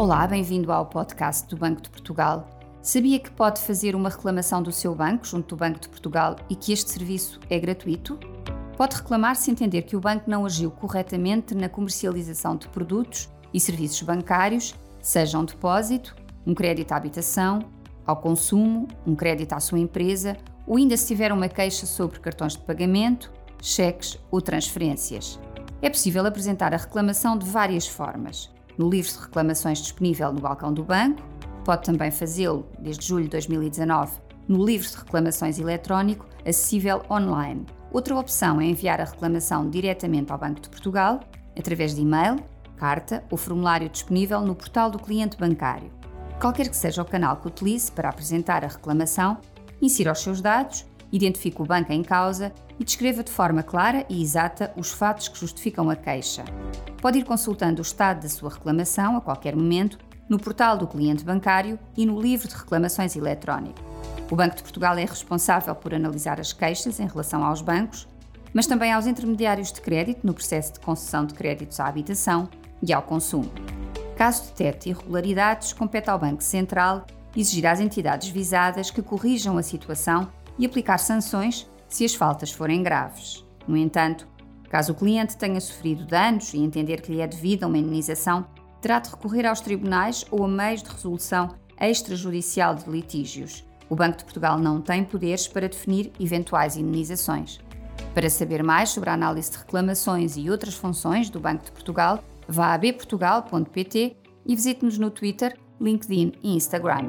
Olá, bem-vindo ao podcast do Banco de Portugal. Sabia que pode fazer uma reclamação do seu banco junto do Banco de Portugal e que este serviço é gratuito? Pode reclamar se entender que o banco não agiu corretamente na comercialização de produtos e serviços bancários, seja um depósito, um crédito à habitação, ao consumo, um crédito à sua empresa ou ainda se tiver uma queixa sobre cartões de pagamento, cheques ou transferências. É possível apresentar a reclamação de várias formas no livro de reclamações disponível no balcão do banco, pode também fazê-lo, desde julho de 2019, no livro de reclamações eletrónico acessível online. Outra opção é enviar a reclamação diretamente ao Banco de Portugal, através de e-mail, carta ou formulário disponível no portal do cliente bancário. Qualquer que seja o canal que utilize para apresentar a reclamação, insira os seus dados, identifique o banco em causa e descreva de forma clara e exata os fatos que justificam a queixa. Pode ir consultando o estado da sua reclamação a qualquer momento no portal do cliente bancário e no livro de reclamações eletrónico. O Banco de Portugal é responsável por analisar as queixas em relação aos bancos, mas também aos intermediários de crédito no processo de concessão de créditos à habitação e ao consumo. Caso detecte irregularidades, compete ao Banco Central exigir às entidades visadas que corrijam a situação e aplicar sanções se as faltas forem graves. No entanto, Caso o cliente tenha sofrido danos e entender que lhe é devida uma indenização, terá de recorrer aos tribunais ou a meios de resolução extrajudicial de litígios. O Banco de Portugal não tem poderes para definir eventuais indenizações. Para saber mais sobre a análise de reclamações e outras funções do Banco de Portugal, vá a bportugal.pt e visite-nos no Twitter, LinkedIn e Instagram.